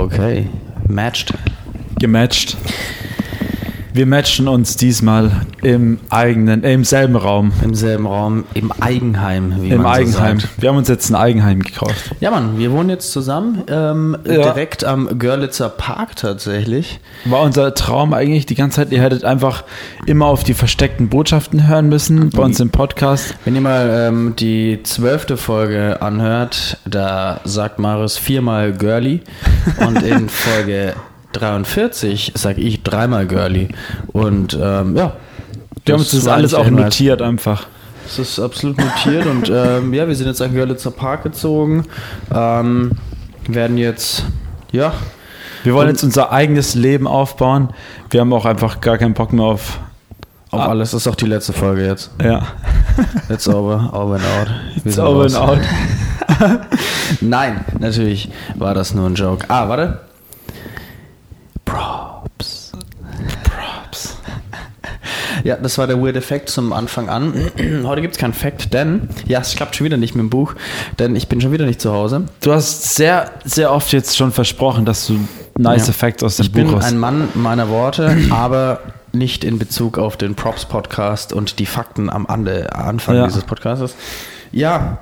Okay. Matched. Gematcht. Wir matchen uns diesmal im eigenen, äh, im selben Raum. Im selben Raum, im Eigenheim, wie Im man so Eigenheim. sagt. Wir haben uns jetzt ein Eigenheim gekauft. Ja, Mann, wir wohnen jetzt zusammen, ähm, Ja. direkt am Görlitzer Park tatsächlich. War unser Traum eigentlich die ganze Zeit, ihr hättet einfach immer auf die versteckten Botschaften hören müssen bei uns im Podcast. Wenn ihr mal ähm, die zwölfte Folge anhört, da sagt Marius viermal Girly und in Folge 43 sage ich dreimal Girly. Und ähm, ja, Wir haben uns das alles auch Hinweis. notiert einfach. Das ist absolut notiert und ähm, ja, wir sind jetzt an Görlitzer Park gezogen. Ähm, werden jetzt, ja, Wir wollen jetzt unser eigenes Leben aufbauen. Wir haben auch einfach gar keinen Bock mehr auf. auf Ah. alles. Das ist auch die letzte Folge jetzt. Ja. It's over, over and out. Wir It's over and out. Nein, natürlich war das nur ein Joke. Ah, warte. Props. Props. Ja, das war der Weird Effekt zum Anfang an. Heute gibt es keinen Fact, denn, ja, es klappt schon wieder nicht mit dem Buch, denn ich bin schon wieder nicht zu Hause. Du hast sehr, sehr oft jetzt schon versprochen, dass du nice Ja. Effekte aus dem Ich bin Buch hast. ein Mann meiner Worte, aber nicht in Bezug auf den Props-Podcast und die Fakten am Ande, Anfang Ja. dieses Podcasts. Ja,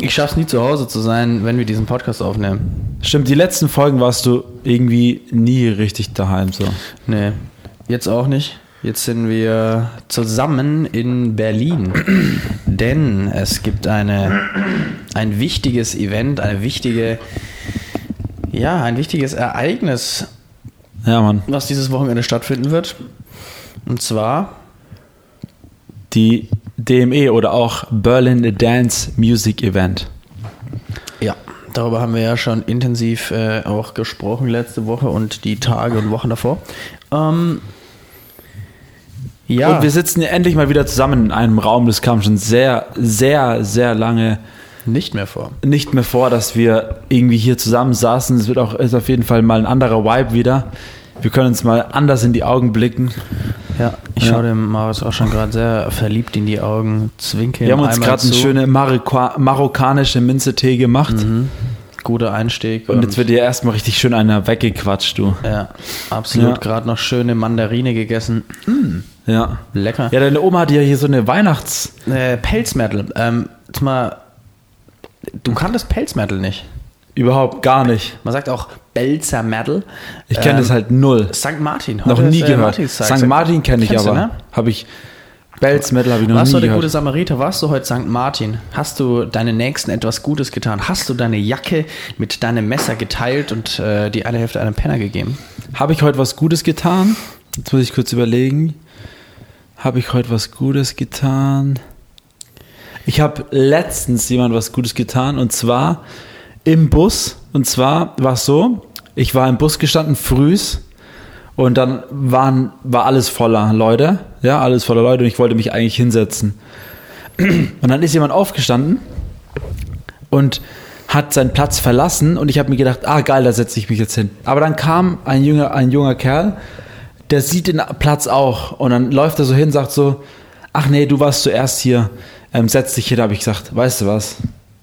ich schaffe es nie zu Hause zu sein, wenn wir diesen Podcast aufnehmen. Stimmt, die letzten Folgen warst du irgendwie nie richtig daheim. So. Nee, jetzt auch nicht. Jetzt sind wir zusammen in Berlin, denn es gibt eine, ein wichtiges Event, eine wichtige, ja, ein wichtiges Ereignis, Ja, Mann. was dieses Wochenende stattfinden wird. Und zwar Die DME oder auch Berlin Dance Music Event. Ja, darüber haben wir ja schon intensiv äh, auch gesprochen letzte Woche und die Tage und Wochen davor. Ähm, ja, Und wir sitzen ja endlich mal wieder zusammen in einem Raum. Das kam schon sehr, sehr, sehr lange nicht mehr vor. nicht mehr vor, dass wir irgendwie hier zusammen saßen. Es wird auch ist auf jeden Fall mal ein anderer Vibe wieder. Wir können uns mal anders in die Augen blicken. Ja, ich Ja. schaue dem Marius auch schon gerade sehr verliebt in die Augen, zwinke Wir haben uns gerade eine schöne Marokka marokkanische Minze-Tee gemacht. guter Einstieg. Und jetzt wird dir erstmal richtig schön einer weggequatscht, du. ja, absolut Ja. gerade noch schöne Mandarine gegessen. Ja. Lecker. Ja, deine Oma hat ja hier so eine Weihnachts... Äh, Pelzmetal. Ähm, mal, du kanntest Pelzmetal nicht. Überhaupt gar nicht. Man sagt auch Belzer Metal. Ich kenne das halt null. St. Martin. Noch Heute nie ist, äh, gehört. St. Martin kenne ich Kennst du, aber. ne? Habe ich... Belz Metal habe ich noch Warst du nie heute gute gehört. Samariter? Warst du heute St. Martin? Hast du deinen Nächsten etwas Gutes getan? Hast du deine Jacke mit deinem Messer geteilt und äh, die eine Hälfte einem Penner gegeben? Habe ich heute was Gutes getan? Jetzt muss ich kurz überlegen. Habe ich heute was Gutes getan? Ich habe letztens jemand was Gutes getan und zwar im Bus. Und zwar war es so, ich war im Bus gestanden frühs und dann waren, war alles voller Leute. Ja, alles voller Leute und ich wollte mich eigentlich hinsetzen. Und dann ist jemand aufgestanden und hat seinen Platz verlassen und ich habe mir gedacht, ah geil, da setze ich mich jetzt hin. Aber dann kam ein junger, ein junger Kerl, der sieht den Platz auch und dann läuft er so hin, sagt so, ach nee, du warst zuerst hier, ähm, setz dich hin. Da habe ich gesagt, weißt du was,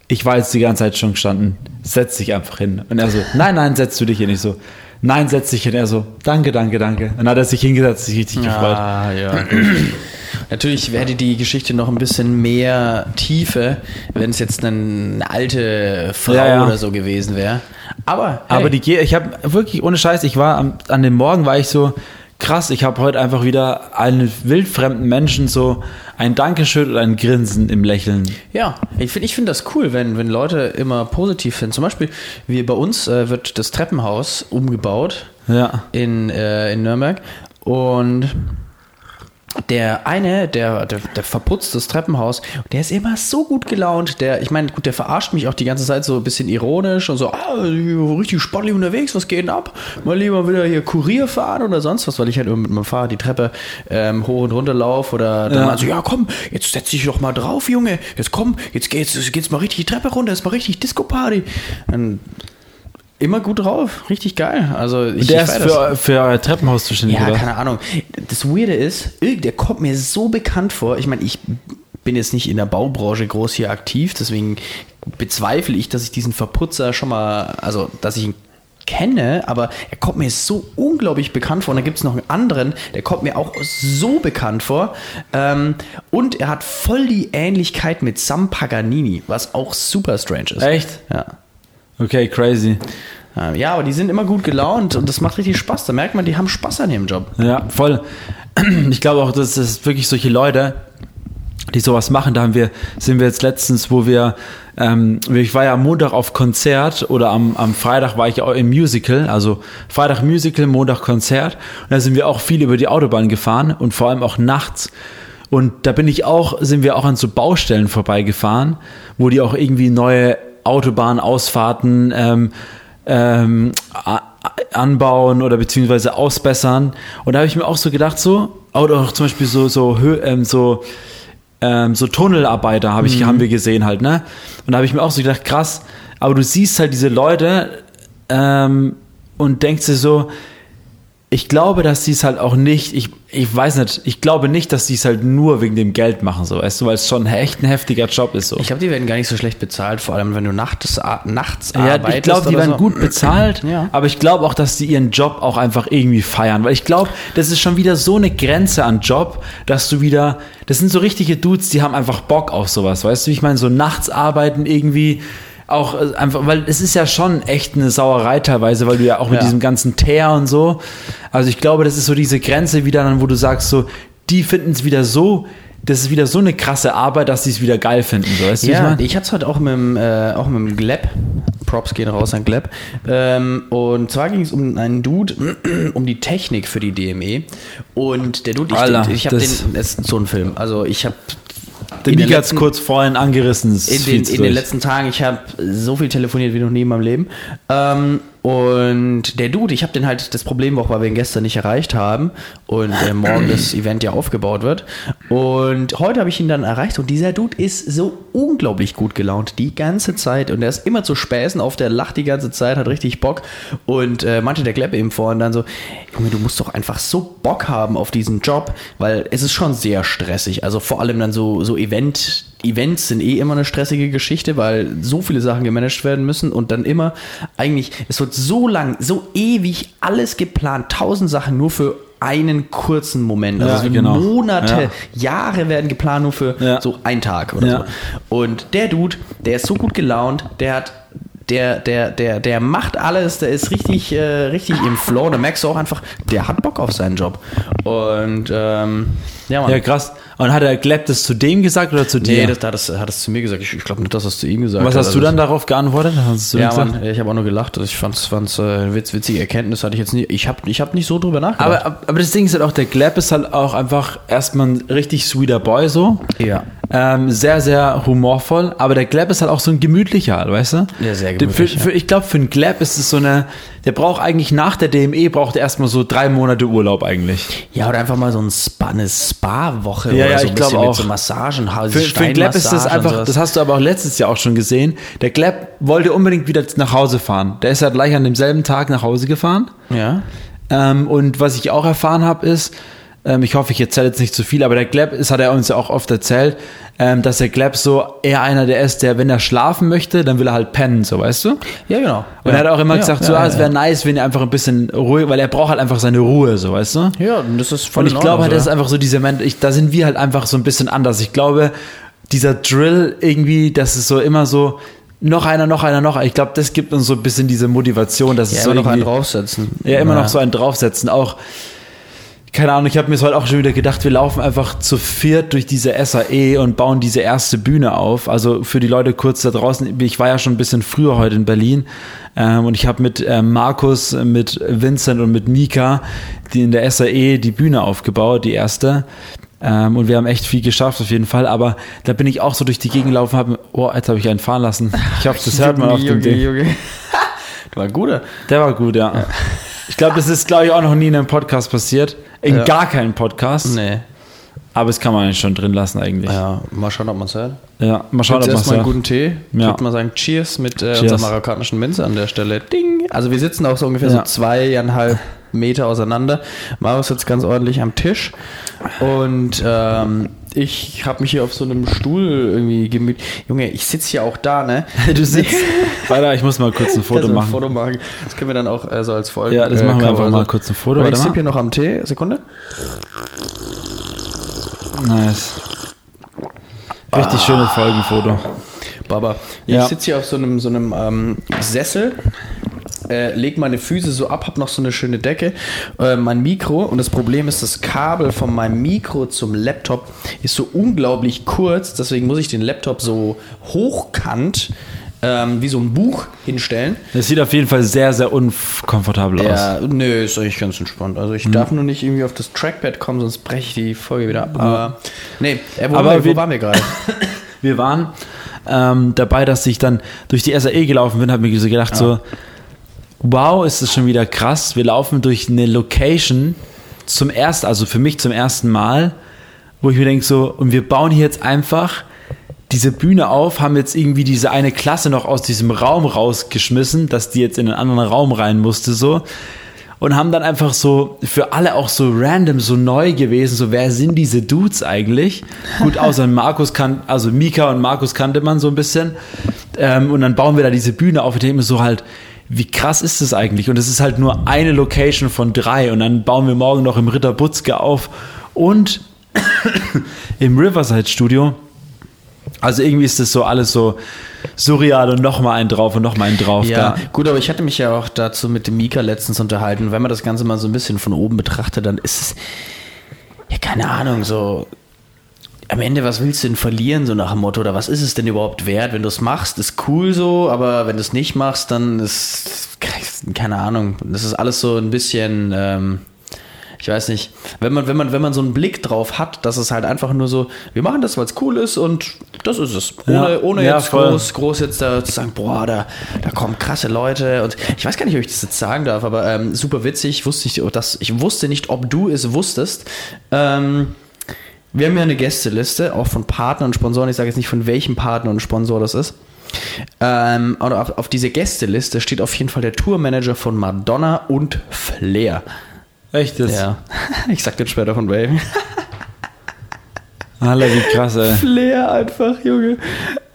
ich war jetzt die ganze Zeit schon gestanden, setz dich einfach hin. Und er so, nein, nein, setz du dich hin. Ich so, nein, setz dich hin. Er so, danke, danke, danke. Und dann hat er sich hingesetzt, sich richtig gefreut. Ah, ja. Natürlich wäre die Geschichte noch ein bisschen mehr Tiefe, wenn es jetzt eine alte Frau Ja, ja. oder so gewesen wäre. Aber, hey, Aber die, ich habe wirklich ohne Scheiß, ich war am, an dem Morgen war ich so krass, ich habe heute einfach wieder einen wildfremden Menschen so ein Dankeschön und ein Grinsen im Lächeln. Ja, ich finde ich find das cool, wenn, wenn Leute immer positiv sind. Zum Beispiel, wie bei uns äh, wird das Treppenhaus umgebaut Ja. in, äh, in Nürnberg und der eine, der, der, der verputzt das Treppenhaus, der ist immer so gut gelaunt. Der, ich meine, gut, der verarscht mich auch die ganze Zeit so ein bisschen ironisch und so, ah, richtig sportlich unterwegs, was geht denn ab? Mal lieber wieder hier Kurier fahren oder sonst was, weil ich halt immer mit meinem Fahrrad die Treppe ähm, hoch und runter laufe oder dann Ja. mal so, ja komm, jetzt setz dich doch mal drauf, Junge, jetzt komm, jetzt geht's, jetzt geht's mal richtig die Treppe runter, ist mal richtig Disco-Party. Dann Immer gut drauf, richtig geil. Also ich, Der ich ist für, für euer Treppenhaus zuständig, Ja, oder? keine Ahnung. Das Weirde ist, der kommt mir so bekannt vor. Ich meine, ich bin jetzt nicht in der Baubranche groß hier aktiv, deswegen bezweifle ich, dass ich diesen Verputzer schon mal, also dass ich ihn kenne, aber er kommt mir so unglaublich bekannt vor. Und da gibt es noch einen anderen, der kommt mir auch so bekannt vor. Ähm, und er hat voll die Ähnlichkeit mit Sam Paganini, was auch super strange ist. Echt? Ja. Okay, crazy. Ähm, Ja, aber die sind immer gut gelaunt und das macht richtig Spaß. Da merkt man, die haben Spaß an ihrem Job. Ja, voll. Ich glaube auch, dass es wirklich solche Leute, die sowas machen, da haben wir, sind wir jetzt letztens, wo wir, ähm, ich war ja am Montag auf Konzert oder am, am Freitag war ich auch im Musical, also Freitag Musical, Montag Konzert und da sind wir auch viel über die Autobahn gefahren und vor allem auch nachts. Und da bin ich auch, sind wir auch an so Baustellen vorbeigefahren, wo die auch irgendwie neue Autobahnausfahrten ähm, ähm, anbauen oder beziehungsweise ausbessern. Und da habe ich mir auch so gedacht, so, oder auch zum Beispiel so, so, ähm, so, ähm, so Tunnelarbeiter habe ich, haben wir gesehen halt, ne? Und da habe ich mir auch so gedacht, krass, aber du siehst halt diese Leute ähm, und denkst dir so, ich glaube, dass die es halt auch nicht, ich, ich weiß nicht, ich glaube nicht, dass die es halt nur wegen dem Geld machen, so, weißt du, weil es schon echt ein heftiger Job ist, so. Ich glaube, die werden gar nicht so schlecht bezahlt, vor allem wenn du nachts, nachts Ja, arbeitest. ich glaube, die werden so. gut bezahlt, Ja. aber ich glaube auch, dass die ihren Job auch einfach irgendwie feiern, weil ich glaube, das ist schon wieder so eine Grenze an Job, dass du wieder, das sind so richtige Dudes, die haben einfach Bock auf sowas, weißt du, ich meine, so nachts arbeiten irgendwie auch äh, einfach, weil es ist ja schon echt eine Sauerei teilweise, weil du ja auch mit Ja. diesem ganzen Teer und so, also ich glaube, das ist so diese Grenze wieder dann, wo du sagst so, die finden es wieder so, das ist wieder so eine krasse Arbeit, dass sie es wieder geil finden, so, weißt du, wie ich Ja, mein? ich hatte es heute auch mit dem, äh, auch mit dem Gleb. Props gehen raus an Gleb. Ähm, und zwar ging es um einen Dude, um die Technik für die DME. Und der Dude, ich, Alter, ich habe den, das ist so ein Film. Also ich habe Der in den Mika hat es letzten- kurz vorhin angerissen. in den, in den letzten Tagen, ich habe so viel telefoniert wie noch nie in meinem Leben. Ähm, und der Dude, ich habe den halt, das Problem war auch, weil wir ihn gestern nicht erreicht haben und äh, morgen das Event ja aufgebaut wird. Und heute habe ich ihn dann erreicht und dieser Dude ist so unglaublich gut gelaunt die ganze Zeit und er ist immer zu späßen auf, der lacht die ganze Zeit, hat richtig Bock und äh, meinte der Kleppe eben vorhin dann so, Junge, du musst doch einfach so Bock haben auf diesen Job, weil es ist schon sehr stressig. Also vor allem dann so, so Event, Events sind eh immer eine stressige Geschichte, weil so viele Sachen gemanagt werden müssen und dann immer eigentlich, es wird so lang, so ewig alles geplant, tausend Sachen nur für einen kurzen Moment. Also Ja, genau. Monate, Ja. Jahre werden geplant nur für Ja. so einen Tag oder so. Und der Dude, der ist so gut gelaunt, der hat der, der, der, der macht alles, der ist richtig, äh, richtig im Flow. Da merkst du auch einfach, der hat Bock auf seinen Job. Und ähm, ja, Mann. Ja, krass. Und hat er Gleb das zu dem gesagt oder zu dir? Nee, das, das, hat es- hat es zu mir gesagt. Ich, ich glaube nicht, dass es zu ihm gesagt Was hat. hast du Also dann darauf geantwortet? Ja? Mann, ich habe auch nur gelacht. Also Ich fand es äh, witz, witzige Erkenntnis. Hatte ich jetzt nie. Ich habe ich hab nicht so drüber nachgedacht. Aber, aber das Ding ist halt auch, der Gleb ist halt auch einfach erstmal ein richtig sweeter Boy so. Ja. Ähm, sehr, sehr humorvoll. Aber der Gleb ist halt auch so ein gemütlicher, halt, weißt du? Ja, sehr gemütlich, Für, für, ich glaube, für einen Gleb ist es so eine, der braucht eigentlich nach der DME, braucht er erstmal so drei Monate Urlaub eigentlich. ja, oder einfach mal so ein Spa, eine Spa-Woche Ja, oder ja, so ich ein bisschen auch. mit so Massagen, Für, für den Gleb ist das einfach, das hast du aber auch letztes Jahr auch schon gesehen. Der Gleb wollte unbedingt wieder nach Hause fahren. Der ist halt gleich an demselben Tag nach Hause gefahren. Ja. Ähm, und was ich auch erfahren habe, ist, ich hoffe, ich erzähle jetzt nicht zu viel, aber der Gleb, das hat er uns ja auch oft erzählt, ähm, dass der Gleb so eher einer der ist, der, wenn er schlafen möchte, dann will er halt pennen, so weißt du? Ja, genau. Und ja. er hat auch immer ja, gesagt, ja, so, ah, es wäre nice, wenn er einfach ein bisschen ruhig, weil er braucht halt einfach seine Ruhe, so weißt du? Ja, und das ist voll Und ich glaube halt, das ist einfach so dieser Mensch, ich, da sind wir halt einfach so ein bisschen anders. Ich glaube, dieser Drill irgendwie, das ist so immer so, noch einer, noch einer, noch einer. Ich glaube, das gibt uns so ein bisschen diese Motivation, dass ja, es so immer noch einen draufsetzen. ja, immer Ja. noch so einen draufsetzen. Auch, keine Ahnung, ich habe mir jetzt heute auch schon wieder gedacht, wir laufen einfach zu viert durch diese SAE und bauen diese erste Bühne auf. Also für die Leute kurz da draußen, ich war ja schon ein bisschen früher heute in Berlin ähm, und ich habe mit ähm, Markus, mit Vincent und mit Mika die in der SAE die Bühne aufgebaut, die erste. Ähm, und wir haben echt viel geschafft auf jeden Fall, aber da bin ich auch so durch die Gegend gelaufen, habe, oh, jetzt habe ich einen fahren lassen. Ich hoffe, das hört man auf dem Ding. Der war gut, ja. Ich glaube, das ist, glaube ich, auch noch nie in einem Podcast passiert. In Ja. gar keinem Podcast. Nee. Aber es kann man eigentlich schon drin lassen, eigentlich. Ja, Ja, mal schauen, ob man es hört. mal schauen, Jetzt ob erstmal einen man guten Tee. Ich Ja. würde mal sagen, Cheers mit äh, Cheers. unserer marokkanischen Minze an der Stelle. Ding! Also wir sitzen auch so ungefähr Ja. so zweieinhalb Meter auseinander. Marius sitzt ganz ordentlich am Tisch. Und ähm, Ich habe mich hier auf so einem Stuhl irgendwie gemütlich. Junge, ich sitze hier auch da, ne? Du sitzt. Weiter, ich muss mal kurz ein Foto Also machen. Foto machen. Das können wir dann auch äh, so als Folge. Ja, das äh, machen wir einfach mal so. kurz ein Foto. Ich mal. sippe hier noch am Tee. Sekunde. Nice. Richtig schönes Folgenfoto. Baba. Ich Ja. sitze hier auf so einem, so einem ähm, Sessel, äh, leg meine Füße so ab, hab noch so eine schöne Decke, äh, mein Mikro und das Problem ist, das Kabel von meinem Mikro zum Laptop ist so unglaublich kurz, deswegen muss ich den Laptop so hochkant ähm, wie so ein Buch hinstellen. Das sieht auf jeden Fall sehr, sehr unkomfortabel aus. Ja, nö, ist eigentlich ganz entspannt. Also ich darf nur nicht irgendwie auf das Trackpad kommen, sonst breche ich die Folge wieder ab. Aber nee, äh, wo, Aber waren wir, wo waren wir gerade? Wir waren ähm, dabei, dass ich dann durch die SAE gelaufen bin, habe mir so gedacht, so, wow, ist das schon wieder krass. Wir laufen durch eine Location zum ersten, also für mich zum ersten Mal, wo ich mir denke, so, und wir bauen hier jetzt einfach diese Bühne auf, haben jetzt irgendwie diese eine Klasse noch aus diesem Raum rausgeschmissen, dass die jetzt in einen anderen Raum rein musste, so. Und haben dann einfach so für alle auch so random, so neu gewesen, so wer sind diese Dudes eigentlich? Gut, außer Markus kann, also Mika und Markus kannte man so ein bisschen. Ähm, und dann bauen wir da diese Bühne auf, und ich denke mir so halt, wie krass ist das eigentlich? Und es ist halt nur eine Location von drei. Und dann bauen wir morgen noch im Ritter Butzke auf und im Riverside Studio. Also irgendwie ist das so alles so surreal und nochmal einen drauf und nochmal einen drauf. Ja, Da. gut, aber ich hatte mich ja auch dazu mit dem Mika letztens unterhalten. Wenn man das Ganze mal so ein bisschen von oben betrachtet, dann ist es, ja, keine Ahnung, so. Am Ende, was willst du denn verlieren, so nach dem Motto? Oder was ist es denn überhaupt wert? Wenn du es machst, ist cool so, aber wenn du es nicht machst, dann ist, keine Ahnung, das ist alles so ein bisschen, ähm, ich weiß nicht, wenn man, wenn man, wenn man so einen Blick drauf hat, dass es halt einfach nur so, wir machen das, weil es cool ist und das ist es. Ohne, Ja, ohne ja, jetzt voll. groß, groß jetzt da zu sagen, boah, da, da kommen krasse Leute und ich weiß gar nicht, ob ich das jetzt sagen darf, aber ähm, super witzig, wusste ich, dass, ich wusste nicht, ob du es wusstest. Ähm, wir haben ja eine Gästeliste, auch von Partnern und Sponsoren. Ich sage jetzt nicht, von welchem Partner und Sponsor das ist. Ähm, auf, auf dieser Gästeliste steht auf jeden Fall der Tourmanager von Madonna und Flair. Echt das? Ja, ich sag dir später von Baby. Alter, wie krass, ey. Flair einfach, Junge.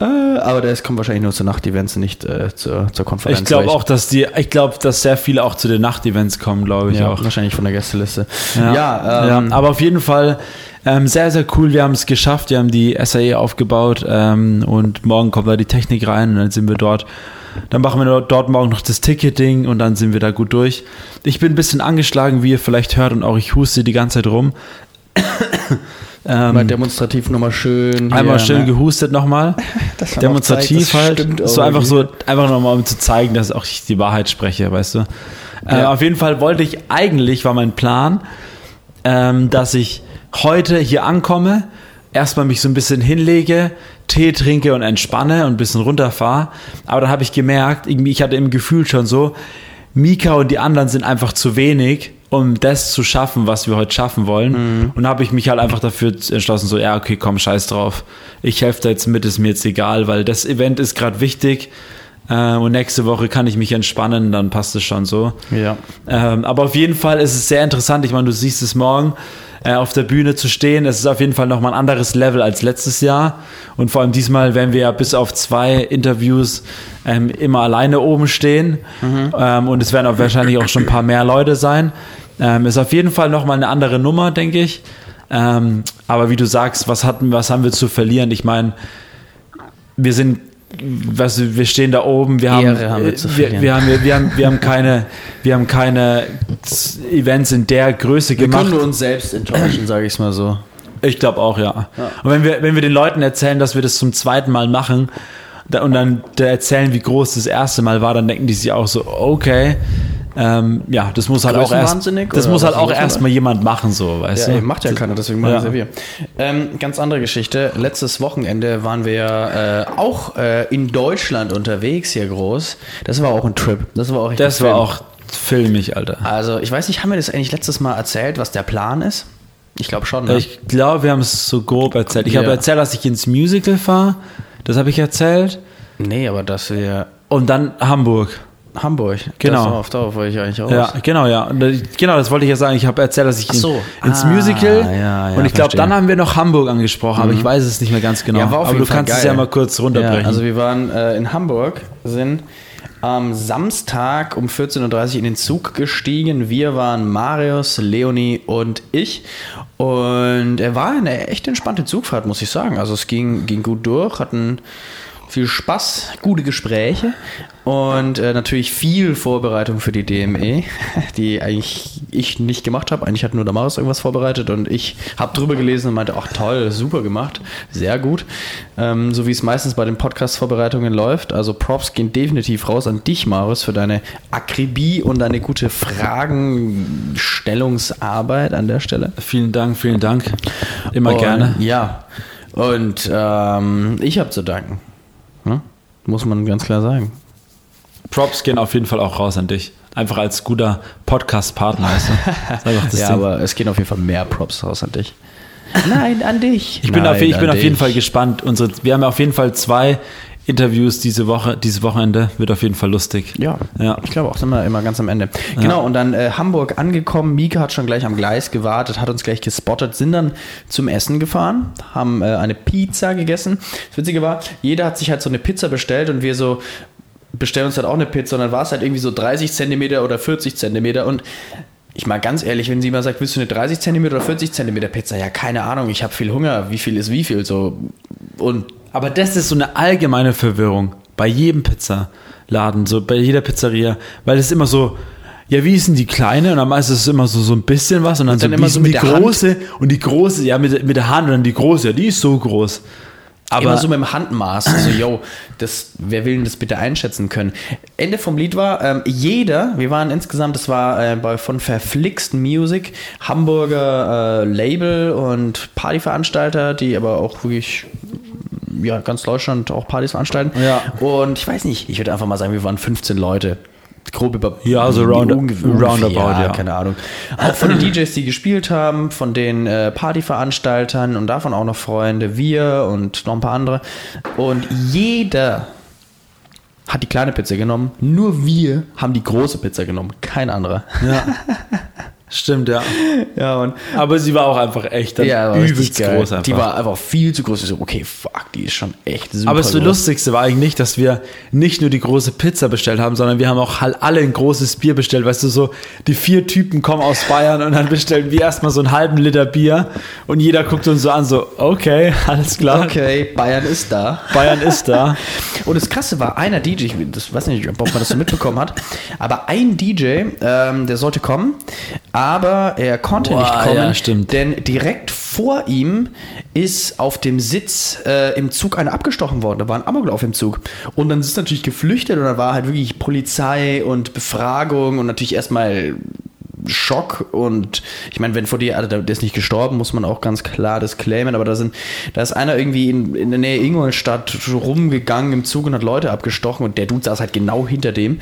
Äh, aber der ist- kommt wahrscheinlich nur zu Nachtevents, nicht äh, zur, zur Konferenz. Ich glaube auch, dass die, ich glaube, dass sehr viele auch zu den Nachtevents kommen, glaube ich ja, auch. wahrscheinlich von der Gästeliste. Ja, Ja, ähm, ja, aber auf jeden Fall ähm, sehr, sehr cool. Wir haben es geschafft. Wir haben die SAE aufgebaut ähm, und morgen kommt da die Technik rein und dann sind wir dort. Dann machen wir dort, morgen noch das Ticketing und dann sind wir da gut durch. Ich bin ein bisschen angeschlagen, wie ihr vielleicht hört, und auch ich huste die ganze Zeit rum. mal ähm, demonstrativ nochmal schön. einmal hier, schön ne? gehustet nochmal. Demonstrativ zeigt, halt. So einfach so, einfach nochmal, um zu zeigen, dass auch ich die Wahrheit spreche, weißt du. Äh, Ja. auf jeden Fall wollte ich, eigentlich war mein Plan, ähm, dass ich heute hier ankomme, erstmal mich so ein bisschen hinlege, Tee trinke und entspanne und ein bisschen runterfahre. Aber dann habe ich gemerkt, irgendwie, ich hatte im Gefühl schon so, Mika und die anderen sind einfach zu wenig, um das zu schaffen, was wir heute schaffen wollen. Und habe ich mich halt einfach dafür entschlossen, so, ja, okay, komm, scheiß drauf. Ich helfe da jetzt mit, ist mir jetzt egal, weil das Event ist gerade wichtig. Äh, und nächste Woche kann ich mich entspannen, dann passt es schon so. Ja. Ähm, aber auf jeden Fall ist es sehr interessant. Ich meine, du siehst es morgen äh, auf der Bühne zu stehen. Es ist auf jeden Fall nochmal ein anderes Level als letztes Jahr. Und vor allem diesmal werden wir ja bis auf zwei Interviews ähm, immer alleine oben stehen. Ähm, und es werden auch wahrscheinlich auch schon ein paar mehr Leute sein. Ähm, ist auf jeden Fall nochmal eine andere Nummer, denke ich. Ähm, aber wie du sagst, was hatten, was haben wir zu verlieren? Ich meine, wir sind, du, wir stehen da oben, wir haben, haben wir wir, wir haben, wir, wir haben, wir haben keine, wir haben keine Events in der Größe Wir gemacht. können nur uns selbst enttäuschen, sage ich es mal so. Ich glaube auch, ja. Und wenn wir, wenn wir den Leuten erzählen, dass wir das zum zweiten Mal machen und dann da erzählen, wie groß das erste Mal war, dann denken die sich auch so, okay, ähm, ja, das muss halt auch erst, das muss halt auch erstmal jemand machen, so, weißt Ja, du? ey, macht ja keiner, deswegen machen Ja. wir. Ähm, ganz andere Geschichte. Letztes Wochenende waren wir äh, auch äh, in Deutschland unterwegs hier groß. Das war auch ein Trip. Das war auch Das war auch filmig, Alter. Also, ich weiß nicht, haben wir das eigentlich letztes Mal erzählt, was der Plan ist? Ich glaube schon. Ne? Ich glaube, wir haben es so grob erzählt. Ich Ja. habe erzählt, dass ich ins Musical fahre. Das habe ich erzählt. nee, aber dass wir. Und dann Hamburg. Hamburg. Genau. Das, auf darauf wollte ich eigentlich raus. Ja, genau, ja. Genau, das wollte ich ja sagen. Ich habe erzählt, dass ich so. in, ins Ah, Musical ja, ja, und ich glaube, dann haben wir noch Hamburg angesprochen, aber ich weiß es nicht mehr ganz genau. Ja, war auf aber du Fall kannst es geil. ja mal kurz runterbrechen. Also wir waren äh, in Hamburg, sind am Samstag um 14.30 Uhr in den Zug gestiegen. Wir waren Marius, Leonie und ich. Und er war eine echt entspannte Zugfahrt, muss ich sagen. Also es ging, ging gut durch, hatten viel Spaß, gute Gespräche und äh, natürlich viel Vorbereitung für die DME, die eigentlich ich nicht gemacht habe. Eigentlich hat nur der Marius irgendwas vorbereitet und ich habe drüber gelesen und meinte, ach toll, super gemacht, sehr gut. Ähm, so wie es meistens bei den Podcast-Vorbereitungen läuft. Also Props gehen definitiv raus an dich, Marius, für deine Akribie und deine gute Fragenstellungsarbeit an der Stelle. vielen Dank, vielen Dank. Immer Und, gerne. Ja. Und ähm, ich habe zu danken. Ne? Muss man ganz klar sagen. Props gehen auf jeden Fall auch raus an dich. Einfach als guter Podcast-Partner. Weißt du? Ja, Ding. aber es gehen auf jeden Fall mehr Props raus an dich. Nein, an dich. Ich bin, Nein, auf, ich bin auf jeden dich. Fall gespannt. Unsere, wir haben auf jeden Fall zwei Interviews diese Woche, dieses Wochenende. Wird auf jeden Fall lustig. Ja, Ja. ich glaube auch, sind wir immer ganz am Ende. Genau, und dann äh, Hamburg angekommen. Mika hat schon gleich am Gleis gewartet, hat uns gleich gespottet, sind dann zum Essen gefahren, haben äh, eine Pizza gegessen. Das Witzige war, jeder hat sich halt so eine Pizza bestellt und wir so bestellen uns halt auch eine Pizza und dann war es halt irgendwie so 30 Zentimeter oder 40 Zentimeter und ich mal ganz ehrlich, wenn sie mal sagt, willst du eine 30 Zentimeter oder 40 Zentimeter Pizza? Ja, keine Ahnung, ich habe viel Hunger, wie viel ist wie viel so und Aber das ist so eine allgemeine Verwirrung bei jedem Pizzaladen, so bei jeder Pizzeria, weil es immer so, ja, wie ist denn die kleine? Und dann meistens ist es immer so, so ein bisschen was und dann, dann so, immer wie so die der Hand. große und die große, ja, mit, mit der Hand und dann die große, ja, die ist so groß. Aber immer so mit dem Handmaß. So, yo, das, wer will denn das bitte einschätzen können? Ende vom Lied war, ähm, jeder, wir waren insgesamt, das war äh, bei, von Verflixten Music, Hamburger äh, Label und Partyveranstalter, die aber auch wirklich, ja, ganz Deutschland auch Partys veranstalten. Ja. Und ich weiß nicht, ich würde einfach mal sagen, wir waren 15 Leute. Grob über. Ja, so round- roundabout, ja. Keine Ahnung. Auch von den DJs, die gespielt haben, von den äh, Partyveranstaltern und davon auch noch Freunde, wir und noch ein paar andere. Und jeder hat die kleine Pizza genommen. Nur wir haben die große Pizza genommen. Kein anderer. Ja. Stimmt, ja. Ja, und Aber sie war auch einfach echt dann ja, übelst groß einfach. Die war einfach viel zu groß. Ich so, okay, fuck, die ist schon echt super Aber das groß. Lustigste war eigentlich, dass wir nicht nur die große Pizza bestellt haben, sondern wir haben auch halt alle ein großes Bier bestellt. Weißt du, so die vier Typen kommen aus Bayern und dann bestellen wir erstmal so einen halben Liter Bier und jeder guckt uns so an, so, okay, alles klar. Okay, Bayern ist da. Bayern ist da. Und das Krasse war, einer DJ, ich das weiß nicht, ob man das so mitbekommen hat, aber ein DJ, ähm, der sollte kommen, aber er konnte Boah, nicht kommen, ja, stimmt. denn direkt vor ihm ist auf dem Sitz äh, im Zug einer abgestochen worden. Da war ein Amoklauf im Zug. Und dann ist natürlich geflüchtet und dann war halt wirklich Polizei und Befragung und natürlich erstmal Schock und ich meine, wenn vor dir, also der ist nicht gestorben, muss man auch ganz klar das claimen, aber da sind, da ist einer irgendwie in, in der Nähe Ingolstadt rumgegangen im Zug und hat Leute abgestochen und der Dude saß halt genau hinter dem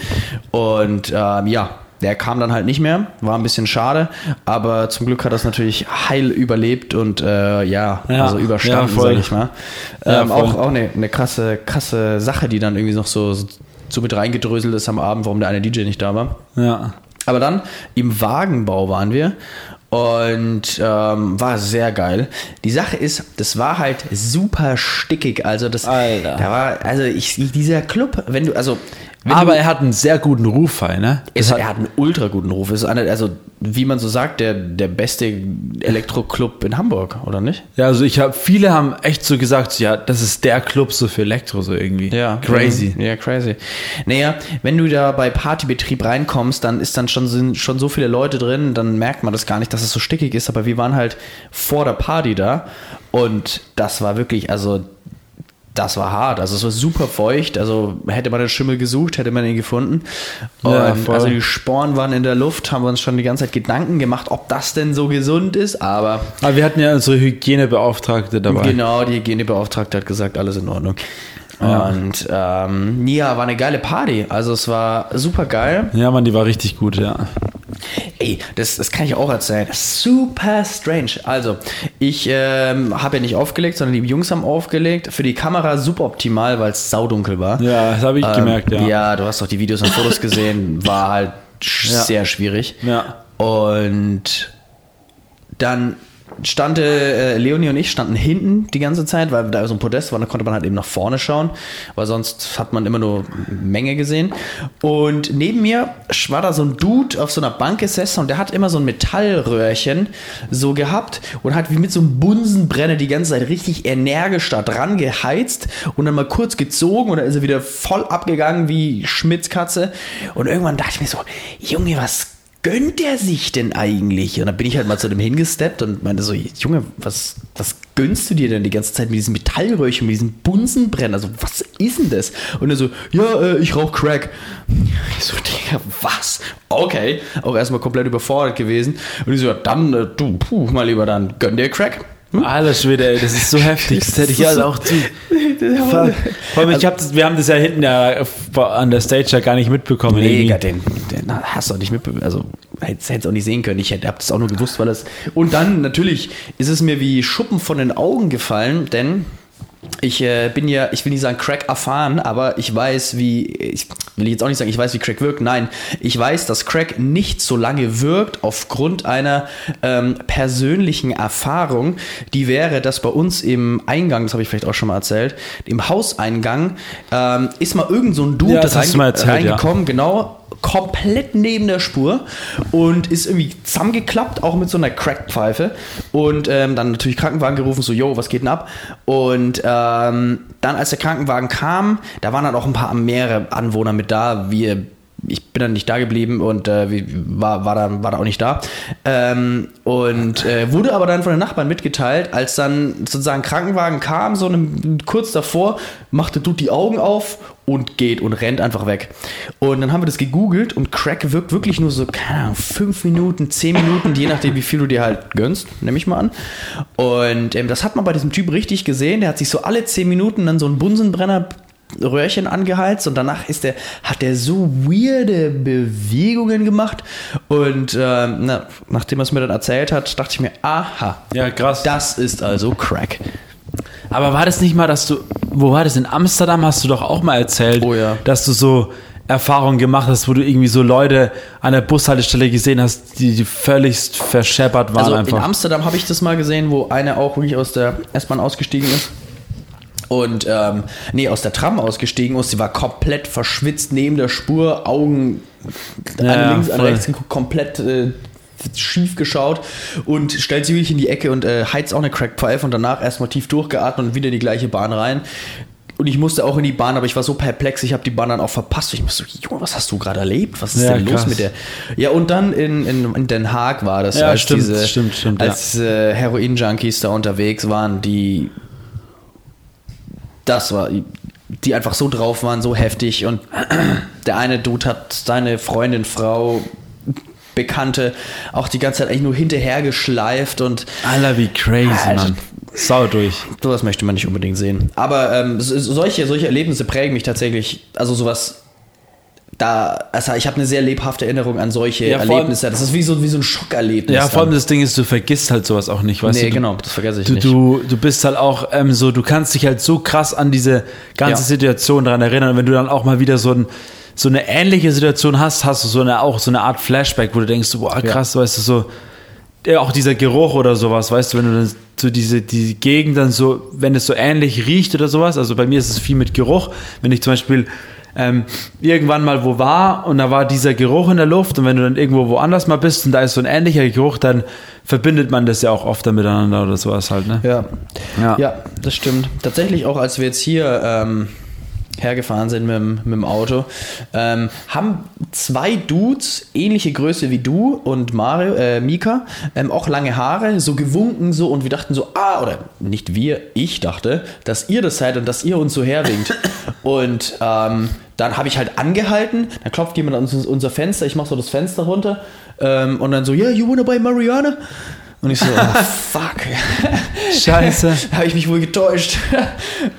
und ähm, ja, der kam dann halt nicht mehr, war ein bisschen schade, aber zum Glück hat es natürlich heil überlebt und äh, ja, Ja, also überstanden, ja, sag ich mal. Ja, ähm, auch auch eine, eine krasse, krasse Sache, die dann irgendwie noch so, so mit reingedröselt ist am Abend, warum der eine DJ nicht da war. Ja. Aber dann im Wagenbau waren wir und ähm, war sehr geil. Die Sache ist, das war halt super stickig. Also das, Alter. da war, also ich, dieser Club, wenn du, also wenn Aber er hat einen sehr guten Ruf, halt, ne? es, er hat einen ultra guten Ruf. Es ist einer, also wie man so sagt, der, der beste Elektroclub in Hamburg, oder nicht? Ja, also ich habe, viele haben echt so gesagt, ja, das ist der Club so für Elektro, so irgendwie. Crazy. Mhm. Ja, crazy. Naja, wenn du da bei Partybetrieb reinkommst, dann ist dann schon, sind schon so viele Leute drin, dann merkt man das gar nicht, dass es so stickig ist, aber wir waren halt vor der Party da und das war wirklich, also das war hart. Also es war super feucht. Also hätte man den Schimmel gesucht, hätte man ihn gefunden. Und Ja, also die Sporen waren in der Luft, haben wir uns schon die ganze Zeit Gedanken gemacht, ob das denn so gesund ist. Aber Aber wir hatten ja unsere Hygienebeauftragte dabei. Genau, die Hygienebeauftragte hat gesagt, alles in Ordnung. Und ähm, ja, war eine geile Party. Also es war super geil. Ja, Mann, die war richtig gut, ja. Ey, das, das kann ich auch erzählen. Super strange. Also, ich ähm, habe ja nicht aufgelegt, sondern die Jungs haben aufgelegt. Für die Kamera super optimal, weil es saudunkel war. Ja, das habe ich gemerkt, ja. Ja, du hast doch die Videos und Fotos gesehen. War halt Ja. sehr schwierig. Ja. Und dann stand äh, Leonie und ich standen hinten die ganze Zeit, weil da so ein Podest war, da konnte man halt eben nach vorne schauen, weil sonst hat man immer nur Menge gesehen. Und neben mir war da so ein Dude auf so einer Bank gesessen und der hat immer so ein Metallröhrchen so gehabt und hat wie mit so einem Bunsenbrenner die ganze Zeit richtig energisch da dran geheizt und dann mal kurz gezogen und dann ist er wieder voll abgegangen wie Schmitz Katze. Und irgendwann dachte ich mir so, Junge, was gönnt der sich denn eigentlich? Und dann bin ich halt mal zu dem hingesteppt und meinte so, Junge, was, was gönnst du dir denn die ganze Zeit mit diesem Metallröhrchen, mit diesem Bunsenbrenner? Also, was ist denn das? Und er so, ja, äh, ich rauch Crack. Ich so, Digga, was? Okay. Auch erstmal komplett überfordert gewesen. Und ich so, dann, äh, du, puh, mal lieber dann, gönn dir Crack. Alles wieder, ey, das ist so heftig. Das hätte ich Das halt auch zu. Vor allem, ich hab das, wir haben das ja hinten ja an der Stage ja gar nicht mitbekommen. Mega, den, den hast du auch nicht mitbekommen. Also, hättest hättest auch nicht sehen können. Ich hätte hab das auch nur gewusst, weil es. Und dann, natürlich, ist es mir wie Schuppen von den Augen gefallen, denn. Ich äh, bin ja, ich will nicht sagen Crack erfahren, aber ich weiß, wie, ich will jetzt auch nicht sagen, ich weiß, wie Crack wirkt. Nein, ich weiß, dass Crack nicht so lange wirkt aufgrund einer ähm, persönlichen Erfahrung. Die wäre, dass bei uns im Eingang, das habe ich vielleicht auch schon mal erzählt, im Hauseingang ähm, ist mal irgend so ein Dude Ja, mal erzählt, ja. reingekommen, genau, komplett neben der Spur und ist irgendwie zusammengeklappt, auch mit so einer Crackpfeife. Und ähm, dann natürlich Krankenwagen gerufen, so, yo, was geht denn ab? Und ähm, dann, als der Krankenwagen kam, da waren dann auch ein paar mehrere Anwohner mit da. Wir, ich bin dann nicht da geblieben und äh, war, war, da, war da auch nicht da. Ähm, und äh, wurde aber dann von den Nachbarn mitgeteilt, als dann sozusagen Krankenwagen kam, so einem, kurz davor, machte Dude die Augen auf und geht und rennt einfach weg. Und dann haben wir das gegoogelt und Crack wirkt wirklich nur so, keine Ahnung, fünf Minuten, zehn Minuten, je nachdem, wie viel du dir halt gönnst, nehme ich mal an. Und ähm, das hat man bei diesem Typ richtig gesehen. Der hat sich so alle zehn Minuten dann so einen Bunsenbrenner Röhrchen angeheizt und danach ist der, hat der so weirde Bewegungen gemacht und ähm, na, nachdem er es mir dann erzählt hat, dachte ich mir, aha, Ja, krass. das ist also Crack. Aber war das nicht mal, dass du, wo war das? In Amsterdam hast du doch auch mal erzählt, Oh ja. dass du so Erfahrungen gemacht hast, wo du irgendwie so Leute an der Bushaltestelle gesehen hast, die, die völligst verscheppert waren Also in einfach. Amsterdam habe ich das mal gesehen, wo eine auch wirklich aus der S-Bahn ausgestiegen ist. Und, ähm, nee, aus der Tram ausgestiegen ist. Sie war komplett verschwitzt neben der Spur, Augen Ja, ja, links, voll. rechts komplett äh, schief geschaut und stellt sich wirklich in die Ecke und äh, heizt auch eine Crackpfeife und danach erstmal tief durchgeatmet und wieder in die gleiche Bahn rein. Und ich musste auch in die Bahn, aber ich war so perplex, ich habe die Bahn dann auch verpasst. Ich musste so, Junge, was hast du gerade erlebt? Was ist Ja, denn los krass. mit der? Ja, und dann in, in, in Den Haag war das, Ja, als stimmt, diese, stimmt, stimmt, ja. als äh, Heroin-Junkies da unterwegs waren, die das war, die einfach so drauf waren, so heftig. Und der eine Dude hat seine Freundin, Frau, Bekannte auch die ganze Zeit eigentlich nur hinterher geschleift und Alter, wie crazy, Alter. Mann. Sau durch. sowas möchte man nicht unbedingt sehen. Aber ähm, so- solche, solche Erlebnisse prägen mich tatsächlich, also sowas. Da, also ich habe eine sehr lebhafte Erinnerung an solche Ja, Erlebnisse. Das ist wie so, wie so ein Schockerlebnis. Ja, vor allem dann. das Ding ist, du vergisst halt sowas auch nicht, weißt Nee, du? du? genau, das vergesse ich Du, nicht. du, du bist halt auch ähm, so, du kannst dich halt so krass an diese ganze Ja. Situation daran erinnern. Und wenn du dann auch mal wieder so, ein, so eine ähnliche Situation hast, hast du so eine, auch so eine Art Flashback, wo du denkst, boah, krass, weißt du, so, ja, auch dieser Geruch oder sowas, weißt du, wenn du dann so diese, die Gegend dann so, wenn es so ähnlich riecht oder sowas, also bei mir ist es viel mit Geruch, wenn ich zum Beispiel ähm, irgendwann mal wo war und da war dieser Geruch in der Luft und wenn du dann irgendwo woanders mal bist und da ist so ein ähnlicher Geruch, dann verbindet man das ja auch oft dann miteinander oder sowas halt, ne? Ja. Ja. ja, das stimmt. Tatsächlich auch, als wir jetzt hier ähm, hergefahren sind mit, dem- mit dem Auto, ähm, haben zwei Dudes, ähnliche Größe wie du und Mario, äh, Mika, ähm, auch lange Haare, so gewunken so und wir dachten so, ah, oder nicht wir, ich dachte, dass ihr das seid und dass ihr uns so herwinkt. und ähm, dann habe ich halt angehalten, dann klopft jemand an uns- unser Fenster, ich mache so das Fenster runter ähm, und dann so, yeah, you wanna buy Mariana? Und ich so, oh, fuck. Scheiße. habe ich mich wohl getäuscht.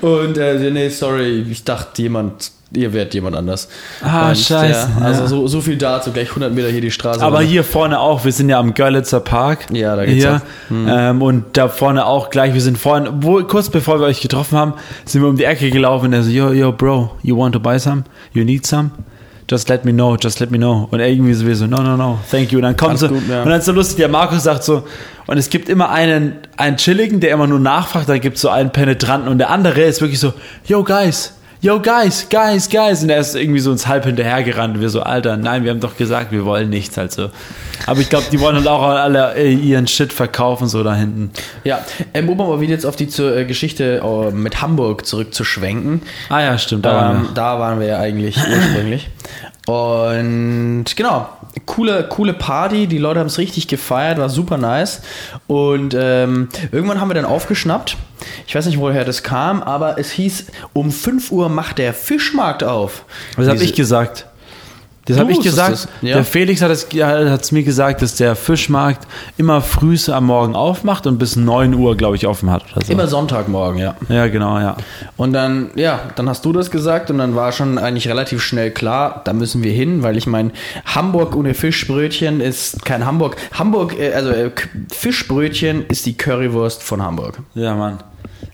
Und äh, nee, sorry, ich dachte, jemand ihr werdet jemand anders. Ah, scheiße, Der, also ja. so, so viel dazu, gleich 100 Meter hier die Straße. Aber runter. hier vorne auch, wir sind ja am Görlitzer Park. Ja, da geht's hier. Mhm. Ähm, und da vorne auch gleich, wir sind vorhin, wo, kurz bevor wir euch getroffen haben, sind wir um die Ecke gelaufen und er so, yo, yo, bro, you want to buy some? You need some? Just let me know, just let me know. Und irgendwie so, no, no, no, thank you. Und dann kommt so, gut, ja. und dann ist so lustig, der Markus sagt so, und es gibt immer einen, einen Chilligen, der immer nur nachfragt, dann gibt es so einen Penetranten und der andere ist wirklich so, yo, guys, yo, guys, guys, guys. Und er ist irgendwie so uns halb hinterhergerannt und wir so, Alter, nein, wir haben doch gesagt, wir wollen nichts, halt so. Aber ich glaube, die wollen halt auch alle äh, ihren Shit verkaufen, so da hinten. Ja, ähm, um aber wieder jetzt auf die zur, äh, Geschichte äh, mit Hamburg zurückzuschwenken. Ah ja, stimmt, da waren Ähm, wir. da waren wir ja eigentlich ursprünglich. Und genau, coole, coole Party. Die Leute haben es richtig gefeiert, war super nice. Und ähm, irgendwann haben wir dann aufgeschnappt. Ich weiß nicht, woher das kam, aber es hieß, um 5 Uhr macht der Fischmarkt auf. Das habe ich gesagt. Das habe ich gesagt. es, ja. Der Felix hat es mir gesagt, dass der Fischmarkt immer früh am Morgen aufmacht und bis 9 Uhr, glaube ich, offen hat. So. Immer Sonntagmorgen, ja. Ja, genau, ja. Und dann, ja, dann hast du das gesagt und dann war schon eigentlich relativ schnell klar, da müssen wir hin, weil ich meine, Hamburg ohne Fischbrötchen ist kein Hamburg. Hamburg, äh, also äh, Fischbrötchen ist die Currywurst von Hamburg. Ja, Mann.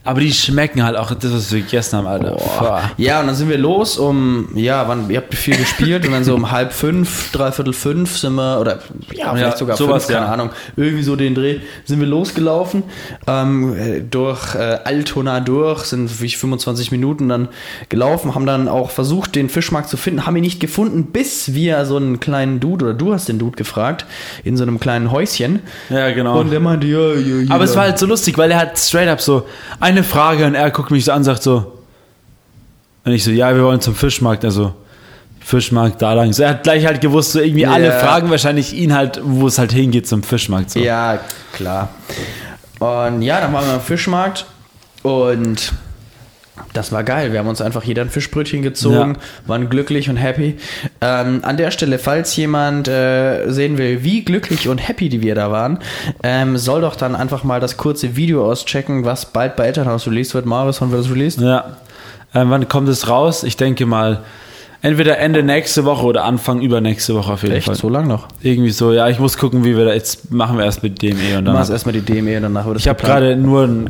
Aber die schmecken halt auch das, was wir gegessen haben, Alter. Boah. Ja, und dann sind wir los um, ja, wann, ihr habt viel gespielt und dann so um halb fünf, dreiviertel fünf sind wir, oder ja, vielleicht Ja, sogar sowas, fünf, keine ja. Ahnung, irgendwie so den Dreh, sind wir losgelaufen, ähm, äh, durch äh, Altona durch, sind wie 25 Minuten dann gelaufen, haben dann auch versucht, den Fischmarkt zu finden, haben ihn nicht gefunden, bis wir so einen kleinen Dude, oder du hast den Dude gefragt, in so einem kleinen Häuschen. Ja, genau. Und der meinte, ja, ja, ja. Aber es war halt so lustig, weil er hat straight up so eine Frage und er guckt mich so an und sagt so, und ich so, ja, wir wollen zum Fischmarkt, also Fischmarkt da lang. So, er hat gleich halt gewusst, so irgendwie alle Ja. fragen wahrscheinlich ihn halt, wo es halt hingeht zum Fischmarkt. So. Ja, klar. Und ja, dann waren wir am Fischmarkt und das war geil. Wir haben uns einfach jeder ein Fischbrötchen gezogen, waren glücklich und happy. Ähm, an der Stelle, falls jemand äh, sehen will, wie glücklich und happy die wir da waren, ähm, soll doch dann einfach mal das kurze Video auschecken, was bald bei Elternhaus released wird. Marius, wann wird das released? Ja. Ähm, wann kommt es raus? Ich denke mal, entweder Ende nächste Woche oder Anfang übernächste Woche auf jeden Fall. so lang noch? Irgendwie so, ja, ich muss gucken, wie wir da jetzt machen wir erst mit DME und Du dann. machst erstmal die DME und danach wird Ich habe gerade nur einen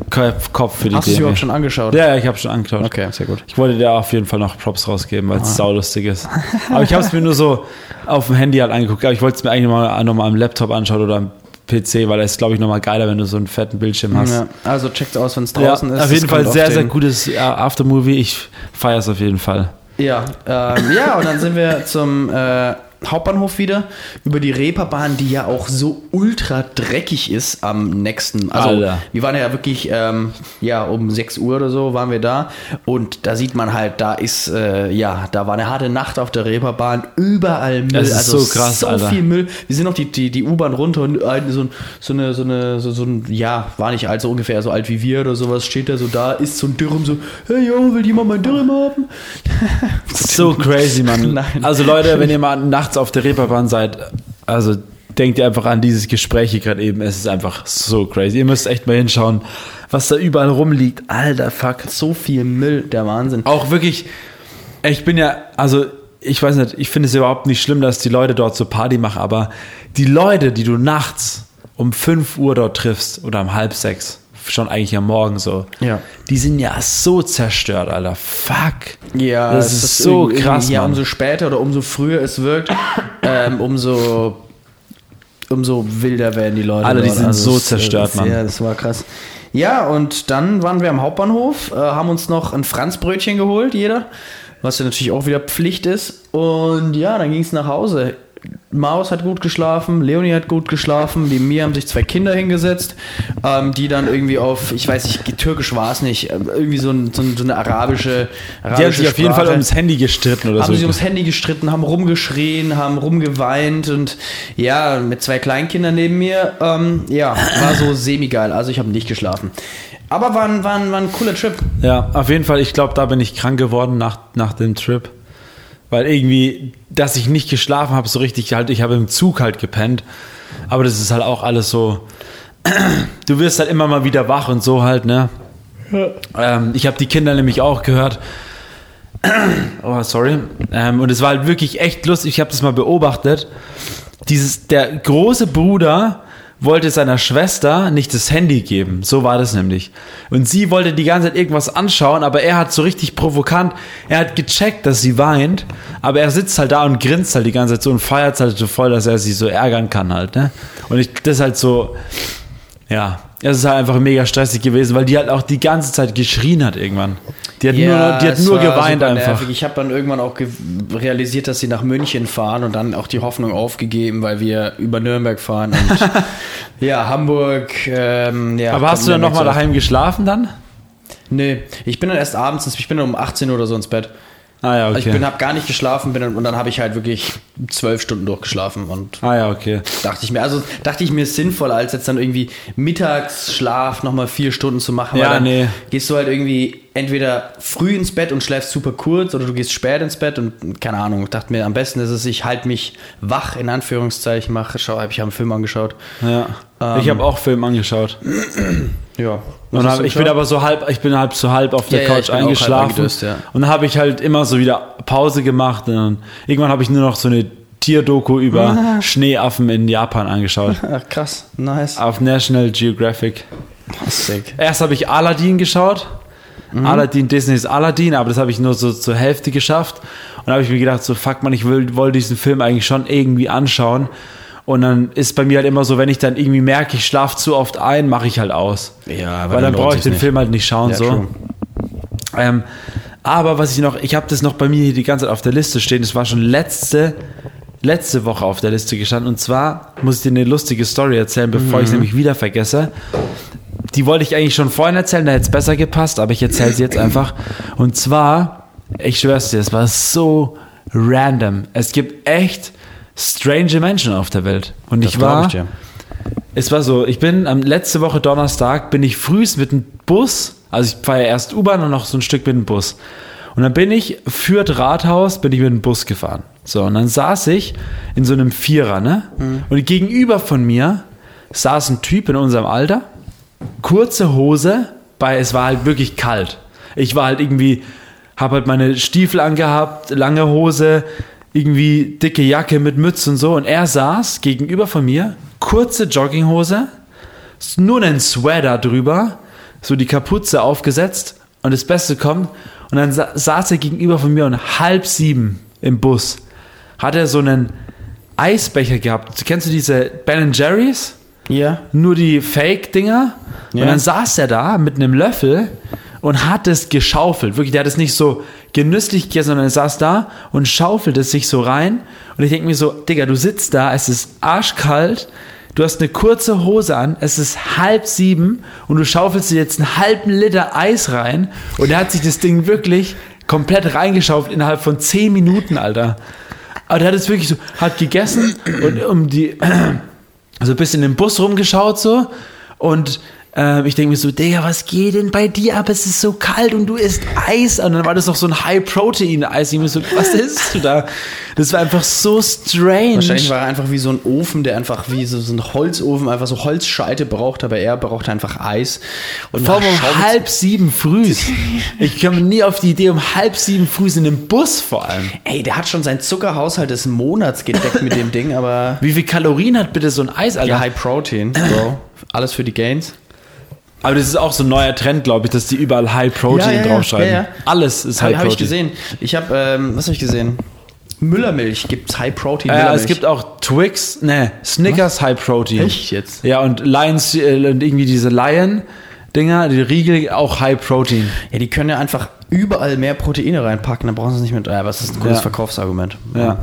Kopf für die Hast du es DME. überhaupt schon angeschaut? Ja, ja, ich habe schon angeschaut. Okay, sehr gut. Ich wollte dir auf jeden Fall noch Props rausgeben, weil es saulustig ist. Aber ich habe es mir nur so auf dem Handy halt angeguckt. Aber ich wollte es mir eigentlich mal nochmal am Laptop anschauen oder am PC, weil es ist, glaube ich, nochmal geiler, wenn du so einen fetten Bildschirm hast. Ja, also checkt aus, wenn es Ja, draußen ist. auf Das jeden Fall sehr, sehr gutes äh, Aftermovie. Ich feiere es auf jeden Fall. Ja, ähm, ja, und dann sind wir zum äh, Hauptbahnhof wieder über die Reeperbahn, die ja auch so ultra dreckig ist am nächsten. Also Alter. wir waren ja wirklich, ähm, ja, um 6 Uhr oder so waren wir da und da sieht man halt, da ist, äh, ja, da war eine harte Nacht auf der Reeperbahn, überall Müll. Das ist also so krass, so Alter. viel Müll. Wir sind noch die, die, die U-Bahn runter und so, so eine, so eine, so, so ein, ja, war nicht alt, so ungefähr so alt wie wir oder sowas, steht da so da, ist so ein Dürüm so, hey yo, will jemand mein Dürüm haben? So crazy, Mann. Nein. Also Leute, wenn ihr mal nachts auf der Reeperbahn seid, also denkt ihr einfach an dieses Gespräch hier gerade eben. Es ist einfach so crazy. Ihr müsst echt mal hinschauen, was da überall rumliegt. Alter, fuck. So viel Müll, der Wahnsinn. Auch wirklich, ich bin ja, also ich weiß nicht, ich finde es überhaupt nicht schlimm, dass die Leute dort so Party machen, aber die Leute, die du nachts um 5 Uhr dort triffst oder um halb sechs, schon eigentlich am Morgen so, Ja. die sind ja so zerstört, Alter. Fuck. Ja, das ist so irgendwie- krass, Ja, umso später oder umso früher es wirkt, ähm, umso, umso wilder werden die Leute. Alle, die sind so es, äh, zerstört, das, Mann. Ja, das war krass. Ja, und dann waren wir am Hauptbahnhof, äh, haben uns noch ein Franzbrötchen geholt, jeder, was ja natürlich auch wieder Pflicht ist. Und ja, dann ging es nach Hause. Maus hat gut geschlafen, Leonie hat gut geschlafen, neben mir haben sich zwei Kinder hingesetzt, ähm, die dann irgendwie auf, ich weiß nicht, türkisch war es nicht, ähm, irgendwie so, ein, so, ein, so eine arabische, arabische Die haben sich auf jeden Fall ums Handy gestritten oder haben so. sich ums Handy gestritten, haben rumgeschrien, haben rumgeweint und ja, mit zwei Kleinkindern neben mir, ähm, ja, war so semi-geil. Also ich habe nicht geschlafen. Aber war ein, war, ein, war ein cooler Trip. Ja, auf jeden Fall. Ich glaube, da bin ich krank geworden nach, nach dem Trip. Weil irgendwie, dass ich nicht geschlafen habe, so richtig halt, ich habe im Zug halt gepennt. Aber das ist halt auch alles so. Du wirst halt immer mal wieder wach und so halt, ne? Ähm, ich habe die Kinder nämlich auch gehört. oh, sorry. Ähm, und es war halt wirklich echt lustig. Ich habe das mal beobachtet. Dieses, der große Bruder wollte seiner Schwester nicht das Handy geben. So war das nämlich. Und sie wollte die ganze Zeit irgendwas anschauen, aber er hat so richtig provokant, er hat gecheckt, dass sie weint, aber er sitzt halt da und grinst halt die ganze Zeit so und feiert halt so voll, dass er sie so ärgern kann halt, ne? Und ich, das ist halt so, ja, es ist halt einfach mega stressig gewesen, weil die halt auch die ganze Zeit geschrien hat irgendwann. Die hat Ja, nur, die hat nur geweint einfach. nervig. Ich habe dann irgendwann auch realisiert, dass sie nach München fahren und dann auch die Hoffnung aufgegeben, weil wir über Nürnberg fahren und ja, Hamburg. Ähm, ja, Aber hast du dann nochmal daheim geschlafen dann? Nee, ich bin dann erst abends, ich bin dann um 18 Uhr oder so ins Bett. Ah ja, okay. Ich bin, habe gar nicht geschlafen bin und dann habe ich halt wirklich zwölf Stunden durchgeschlafen und ah ja, okay. dachte ich mir, also dachte ich mir ist sinnvoller, als jetzt dann irgendwie Mittagsschlaf nochmal vier Stunden zu machen. Ja, nee. gehst du halt irgendwie entweder früh ins Bett und schläfst super kurz oder du gehst spät ins Bett und keine Ahnung. Ich dachte mir, am besten ist es, ich halte mich wach, in Anführungszeichen, mache, schau, hab ich habe einen Film angeschaut. Ja. Ähm, ich habe auch Film angeschaut. Ja. Und hab, ich bin aber so halb, ich bin halb so halb auf der Ja, ja, Couch halb eingeschlafen. eingedöst, ja. Und dann habe ich halt immer so wieder Pause gemacht. Und dann, irgendwann habe ich nur noch so eine Tierdoku über Schneeaffen in Japan angeschaut. Ach, krass, nice. auf National Geographic. Sick. Erst habe ich Aladdin geschaut. Mhm. Aladdin, Disneys Aladdin, aber das habe ich nur so zur Hälfte geschafft. Und da habe ich mir gedacht, so fuck man, ich will, wollte diesen Film eigentlich schon irgendwie anschauen. Und dann ist bei mir halt immer so, wenn ich dann irgendwie merke, ich schlafe zu oft ein, mache ich halt aus. Ja, Weil dann brauche ich den nicht. Film halt nicht schauen. Ja, so. Ähm, aber was ich noch, ich habe das noch bei mir hier die ganze Zeit auf der Liste stehen. Das war schon letzte, letzte Woche auf der Liste gestanden. Und zwar muss ich dir eine lustige Story erzählen, bevor ich es nämlich wieder vergesse. Die wollte ich eigentlich schon vorhin erzählen, da hätte es besser gepasst, aber ich erzähle sie jetzt einfach. Und zwar, ich schwör's dir, es war so random. Es gibt echt strange Menschen auf der Welt. Und ich glaub war, ich es war so, ich bin am letzte Woche Donnerstag, bin ich frühst mit dem Bus, also ich fahre ja erst U-Bahn und noch so ein Stück mit dem Bus. Und dann bin ich für das Rathaus, bin ich mit dem Bus gefahren. So, und dann saß ich in so einem Vierer, ne? Und gegenüber von mir saß ein Typ in unserem Alter, kurze Hose, bei es war halt wirklich kalt. Ich war halt irgendwie, habe halt meine Stiefel angehabt, lange Hose, irgendwie dicke Jacke mit Mütze und so. Und er saß gegenüber von mir, kurze Jogginghose, nur einen Sweater drüber, so die Kapuze aufgesetzt. Und das Beste kommt, und dann sa saß er gegenüber von mir und halb sieben im Bus hat er so einen Eisbecher gehabt. Kennst du diese Ben Jerry's? Ja. nur die Fake-Dinger. Ja. Und dann saß er da mit einem Löffel und hat es geschaufelt. Wirklich, der hat es nicht so genüsslich gegessen, sondern er saß da und schaufelt es sich so rein. Und ich denke mir so, Digga, du sitzt da, es ist arschkalt, du hast eine kurze Hose an, es ist halb sieben und du schaufelst dir jetzt einen halben Liter Eis rein. Und er hat sich das Ding wirklich komplett reingeschaufelt innerhalb von zehn Minuten, Alter. Aber der hat es wirklich so, hat gegessen und um die, so ein bisschen im Bus rumgeschaut so. Und äh, ich denke mir so, Digga, was geht denn bei dir ab? Es ist so kalt und du isst Eis. Und dann war das noch so ein High-Protein-Eis. Ich mir so, was isst du da? Das war einfach so strange. Wahrscheinlich war er einfach wie so ein Ofen, der einfach wie so, so ein Holzofen, einfach so Holzscheite braucht, aber er braucht einfach Eis. Und Vor allem um halb sieben früh. Ich komme nie auf die Idee, um halb sieben früh in einem Bus vor allem. Ey, der hat schon seinen Zuckerhaushalt des Monats gedeckt mit dem Ding, aber Wie viel Kalorien hat bitte so ein Eis, Alter? ja, High Protein, Bro. Alles für die Gains. Aber das ist auch so ein neuer Trend, glaube ich, dass die überall High Protein Ja, ja, draufschreiben. Ja, ja. Alles ist Habe High hab ich Protein. gesehen. Ich habe, ähm, was habe ich gesehen? Müllermilch gibt's High Protein. Ja, es gibt auch Twix, ne, Snickers High Protein. Echt jetzt? Ja, und Lions, äh, und irgendwie diese Lion-Dinger, die Riegel, auch High Protein. Ja, die können ja einfach überall mehr Proteine reinpacken, dann brauchen sie es nicht mit. Ja, aber das ist ein gutes Ja. Verkaufsargument. Ja.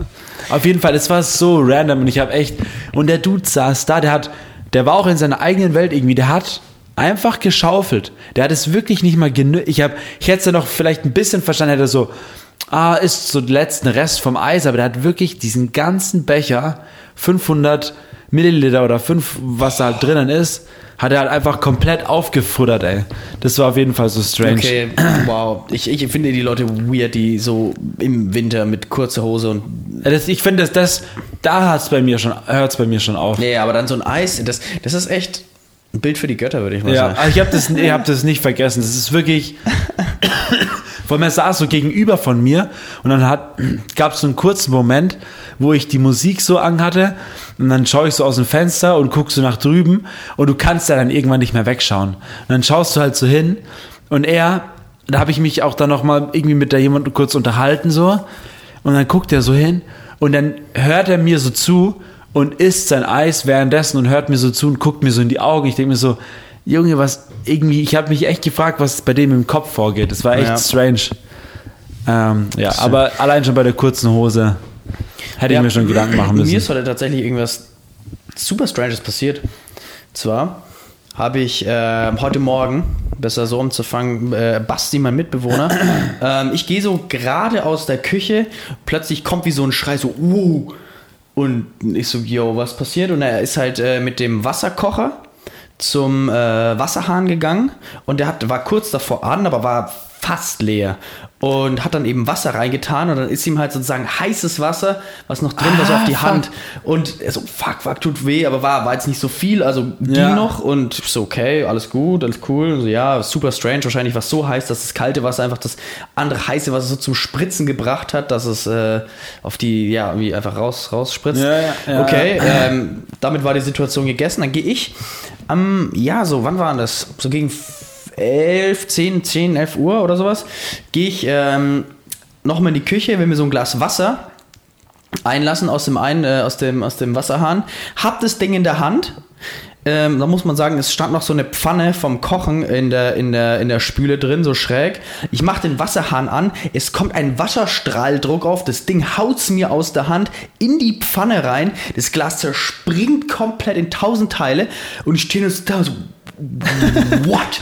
Auf jeden Fall, es war so random und ich habe echt. Und der Dude saß da, der hat, der war auch in seiner eigenen Welt irgendwie, der hat einfach geschaufelt. Der hat es wirklich nicht mal genü. Ich habe, ich hätte es ja noch vielleicht ein bisschen verstanden, hätte er so, ah, ist so der letzte Rest vom Eis, aber der hat wirklich diesen ganzen Becher, 500 Milliliter oder 5, was da halt drinnen ist, hat er halt einfach komplett aufgefuttert, ey. Das war auf jeden Fall so strange. Okay, wow. Ich, ich finde die Leute weird, die so im Winter mit kurzer Hose und. Das, ich finde, das, das, da hat's bei mir schon, hört's bei mir schon auf. Nee, aber dann so ein Eis, das, das ist echt ein Bild für die Götter, würde ich mal Ja, sagen. also ich habe das, ich hab das nicht vergessen. Das ist wirklich. Vor allem er saß so gegenüber von mir und dann hat, gab es so einen kurzen Moment, wo ich die Musik so anhatte und dann schaue ich so aus dem Fenster und guckst so nach drüben und du kannst ja dann irgendwann nicht mehr wegschauen. Und dann schaust du halt so hin und er, da habe ich mich auch dann nochmal irgendwie mit da jemandem kurz unterhalten so und dann guckt er so hin und dann hört er mir so zu und isst sein Eis währenddessen und hört mir so zu und guckt mir so in die Augen. Ich denke mir so, Junge, was irgendwie, ich habe mich echt gefragt, was bei dem im Kopf vorgeht. Das war echt Ja. strange. Ähm, ja, aber allein schon bei der kurzen Hose hätte ich mir schon Gedanken machen Mir müssen. ist heute tatsächlich irgendwas super Stranges passiert. Zwar habe ich äh, heute Morgen, besser so umzufangen, äh, Basti, mein Mitbewohner, ähm, ich gehe so gerade aus der Küche, plötzlich kommt wie so ein Schrei, so, uh, und ich so, yo, was passiert? Und er ist halt äh, mit dem Wasserkocher zum äh, Wasserhahn gegangen und der hat, war kurz davor an, aber war fast leer und hat dann eben Wasser reingetan und dann ist ihm halt sozusagen heißes Wasser, was noch drin war, so Ah, auf die fuck. Hand und er so, fuck, fuck, tut weh, aber war, war jetzt nicht so viel, also ging Ja. noch und so, okay, alles gut, alles cool, so, ja, super strange, wahrscheinlich was so heiß, dass das kalte Wasser einfach das andere heiße Wasser so zum Spritzen gebracht hat, dass es äh, auf die, ja, wie einfach raus, rausspritzt. Ja, ja, ja, okay, ähm, damit war die Situation gegessen. Dann gehe ich am, ja, so, wann war das? So gegen 11, 10, 10, 11 Uhr oder sowas, gehe ich ähm, nochmal in die Küche, will mir so ein Glas Wasser einlassen aus dem, ein, äh, aus dem, aus dem Wasserhahn, hab das Ding in der Hand. Ähm, da muss man sagen, es stand noch so eine Pfanne vom Kochen in der, in der, in der Spüle drin, so schräg. Ich mache den Wasserhahn an, es kommt ein Wasserstrahldruck auf, das Ding haut's mir aus der Hand in die Pfanne rein, das Glas zerspringt komplett in tausend Teile. Und ich stehe da so, what?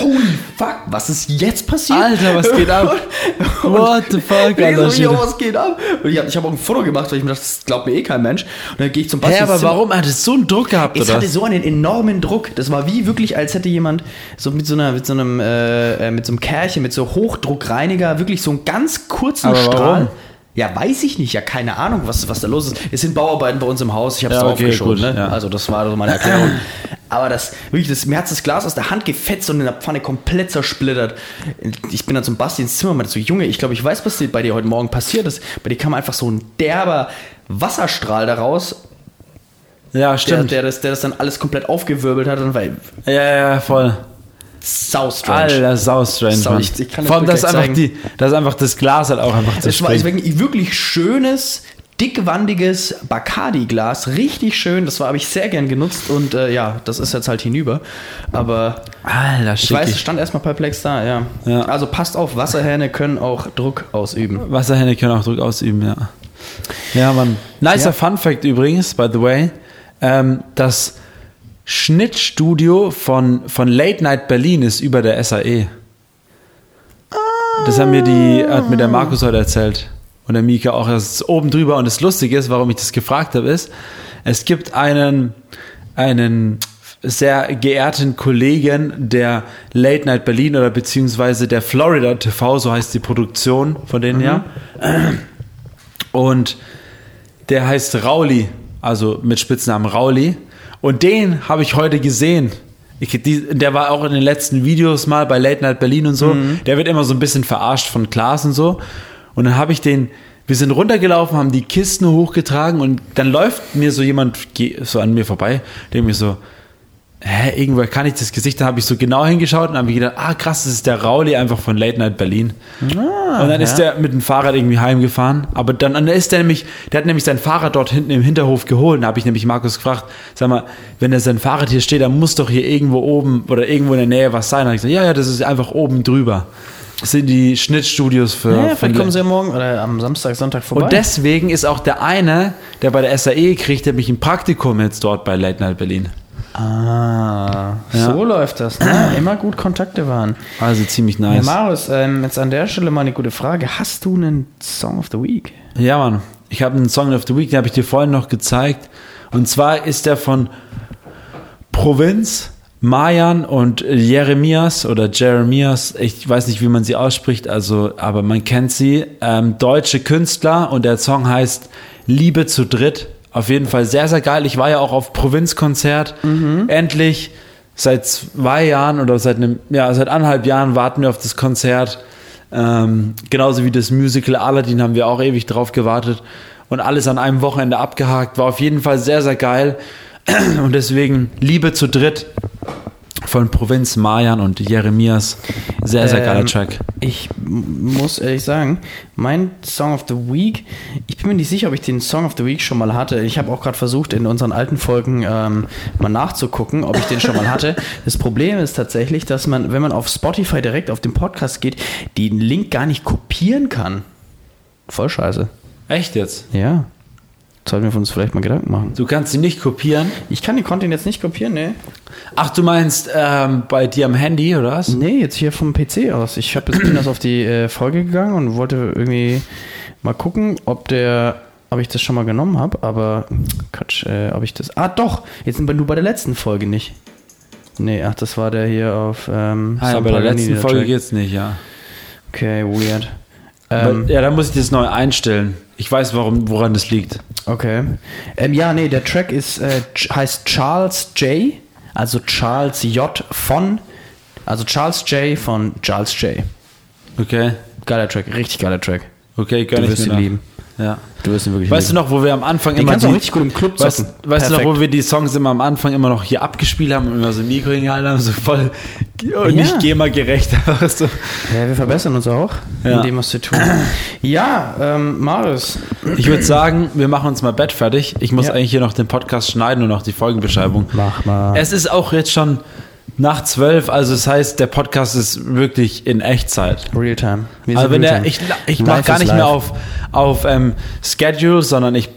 Holy fuck, was ist jetzt passiert? Alter, was geht ab? Und- What the fuck, ich Alter, so, was geht ab? Und ich habe ich hab auch ein Foto gemacht, weil ich mir dachte, das glaubt mir eh kein Mensch. Und dann gehe ich zum Hä, Basti. aber Zimmer. warum? Er hatte so einen Druck gehabt, Es oder? hatte so einen enormen Druck. Das war wie wirklich, als hätte jemand so mit so einer, mit so einem, äh, äh, mit so einem Kerlchen, mit so Hochdruckreiniger, wirklich so einen ganz kurzen Aber Strahl. warum? Ja, weiß ich nicht. Ja, keine Ahnung, was, was da los ist. Es sind Bauarbeiten bei uns im Haus. Ich habe es Ja, okay, geschoben. gut, Ne? ja. Also das war so meine Erklärung. Aber das, wirklich, das, mir hat das Glas aus der Hand gefetzt und in der Pfanne komplett zersplittert. Ich bin dann zum Basti ins Zimmer und meinte so, Junge, ich glaube, ich weiß, was bei dir heute Morgen passiert ist. Bei dir kam einfach so ein derber Wasserstrahl daraus, ja, der, stimmt. der, das, der das dann alles komplett aufgewirbelt hat und war ja, ja, voll. Sau strange. Alter, sau strange, Sau, ich- ich kann das Vor allem, dass gleich einfach, zeigen. die, dass einfach das Glas halt auch einfach Es war wirklich, wirklich schönes, dickwandiges Bacardi-Glas. Richtig schön. Das war habe ich sehr gern genutzt und äh, ja, das ist jetzt halt hinüber. Aber Alter, ich weiß, es schick. stand erstmal perplex da, ja. Ja. Also passt auf, Wasserhähne können auch Druck ausüben. Wasserhähne können auch Druck ausüben, ja. Ja, Mann. Nicer Ja. Fun Fact übrigens, by the way. Ähm, das Schnittstudio von, von Late Night Berlin ist über der SAE. Das haben mir die, hat mir der Markus heute erzählt. Und der Mika auch. Das ist oben drüber. Und das Lustige ist, warum ich das gefragt habe, ist, es gibt einen, einen sehr geehrten Kollegen der Late Night Berlin oder beziehungsweise der Florida TV, so heißt die Produktion von denen ja. Und der heißt Rauli, also mit Spitznamen Rauli. Und den habe ich heute gesehen. Ich, die, der war auch in den letzten Videos mal bei Late Night Berlin und so. Der wird immer so ein bisschen verarscht von Klaas und so. Und dann habe ich den, wir sind runtergelaufen, haben die Kisten hochgetragen und dann läuft mir so jemand so an mir vorbei, der mir so, hä, irgendwoher kann ich das Gesicht, dann habe ich so genau hingeschaut und habe mir gedacht, ah krass, das ist der Rauli einfach von Late Night Berlin. und dann ist der mit dem Fahrrad irgendwie heimgefahren, aber dann, dann ist der nämlich, der hat nämlich sein Fahrrad dort hinten im Hinterhof geholt, da habe ich nämlich Markus gefragt, sag mal, wenn er sein Fahrrad hier steht, dann muss doch hier irgendwo oben oder irgendwo in der Nähe was sein. Da habe ich gesagt, ja, ja, das ist einfach oben drüber. Das sind die Schnittstudios für, Ja, vielleicht kommen sie ja morgen oder am Samstag, Sonntag vorbei. und deswegen ist auch der eine, der bei der SAE kriegt, nämlich ein Praktikum jetzt dort bei Late Night Berlin. Ah, Ja. so läuft das. Ne? Immer gut Kontakte waren. Also ziemlich Ja, nice. Marius, ähm, jetzt an der Stelle mal eine gute Frage. Hast du einen Song of the Week? Ja, Mann. Ich habe einen Song of the Week, den habe ich dir vorhin noch gezeigt. Und zwar ist der von Provinz, Mayan und Jeremias oder Jeremias. Ich weiß nicht, wie man sie ausspricht, also, aber man kennt sie. Ähm, deutsche Künstler und der Song heißt Liebe zu dritt. Auf jeden Fall sehr, sehr geil. Ich war ja auch auf Provinzkonzert. Endlich seit zwei Jahren oder seit einem, ja, seit anderthalb Jahren warten wir auf das Konzert. Ähm, genauso wie das Musical Aladdin haben wir auch ewig drauf gewartet und alles an einem Wochenende abgehakt. War auf jeden Fall sehr, sehr geil. Und deswegen Liebe zu dritt von Provinz Mayan und Jeremias. Sehr, sehr geiler Ähm, Track. Ich muss ehrlich sagen, mein Song of the Week, ich bin mir nicht sicher, ob ich den Song of the Week schon mal hatte. Ich habe auch gerade versucht, in unseren alten Folgen ähm, mal nachzugucken, ob ich den schon mal hatte. Das Problem ist tatsächlich, dass man, wenn man auf Spotify direkt auf den Podcast geht, den Link gar nicht kopieren kann. Voll scheiße. Echt jetzt? Ja. Sollten wir uns vielleicht mal Gedanken machen. Du kannst sie nicht kopieren. Ich kann den Content jetzt nicht kopieren, ne? Ach, du meinst ähm, bei dir am Handy oder was? Nee, jetzt hier vom PC aus. Ich hab, jetzt bin das auf die äh, Folge gegangen und wollte irgendwie mal gucken, ob der, ob ich das schon mal genommen habe, aber Quatsch, äh, ob ich das. Ah, doch! Jetzt sind wir nur bei der letzten Folge nicht. Nee, ach, das war der hier auf. Ähm, Ah, ja, bei der letzten Folge geht's nicht, ja. Okay, weird. Ähm, ja, dann muss ich das neu einstellen. Ich weiß, warum, woran das liegt. okay. Ähm, ja, nee, der Track ist, äh, heißt Charles J. Also Charles J. von. Also Charles J. von Charles J. Okay, Geiler Track, richtig geiler Track. okay, Du gönn ich wirst ihn lieben. Ja. Du wirst ihn wirklich Weißt du noch, wo wir am Anfang Den immer kannst du auch richtig gut im Club weißt, weißt du noch, wo wir die Songs immer am Anfang immer noch hier abgespielt haben und immer so Mikro hingehalten haben, so voll und Ja. nicht GEMA-gerecht. einfach so. Ja, wir verbessern uns auch Ja. in dem, was wir tun. ja, ähm, Marius. Ich würde sagen, wir machen uns mal Bett fertig. Ich muss Ja. eigentlich hier noch den Podcast schneiden und noch die Folgenbeschreibung. Mach mal. Es ist auch jetzt schon nach zwölf, also das heißt, der Podcast ist wirklich in Echtzeit. Realtime. Wir Also wenn der, ich, ich mache gar nicht live. mehr auf, auf ähm, Schedule, sondern ich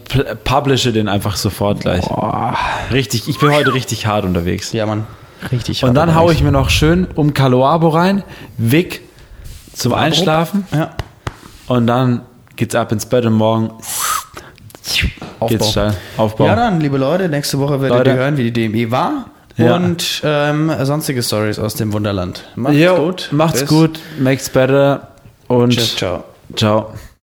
publishe den einfach sofort gleich. Boah. Richtig, ich bin heute richtig hart unterwegs. Ja, Mann. Richtig. Und dann hart haue ich mir noch schön um Caloabo rein, Wick zum Einschlafen Ja. und dann geht's ab ins Bett und morgen geht's steil. Aufbau. Ja, dann, liebe Leute, nächste Woche werdet Leute. ihr hören, wie die DME war. Ja. Und ähm, sonstige Stories aus dem Wunderland. Macht's Jo, gut. Macht's Bis. gut, makes better und Tschüss, ciao. ciao.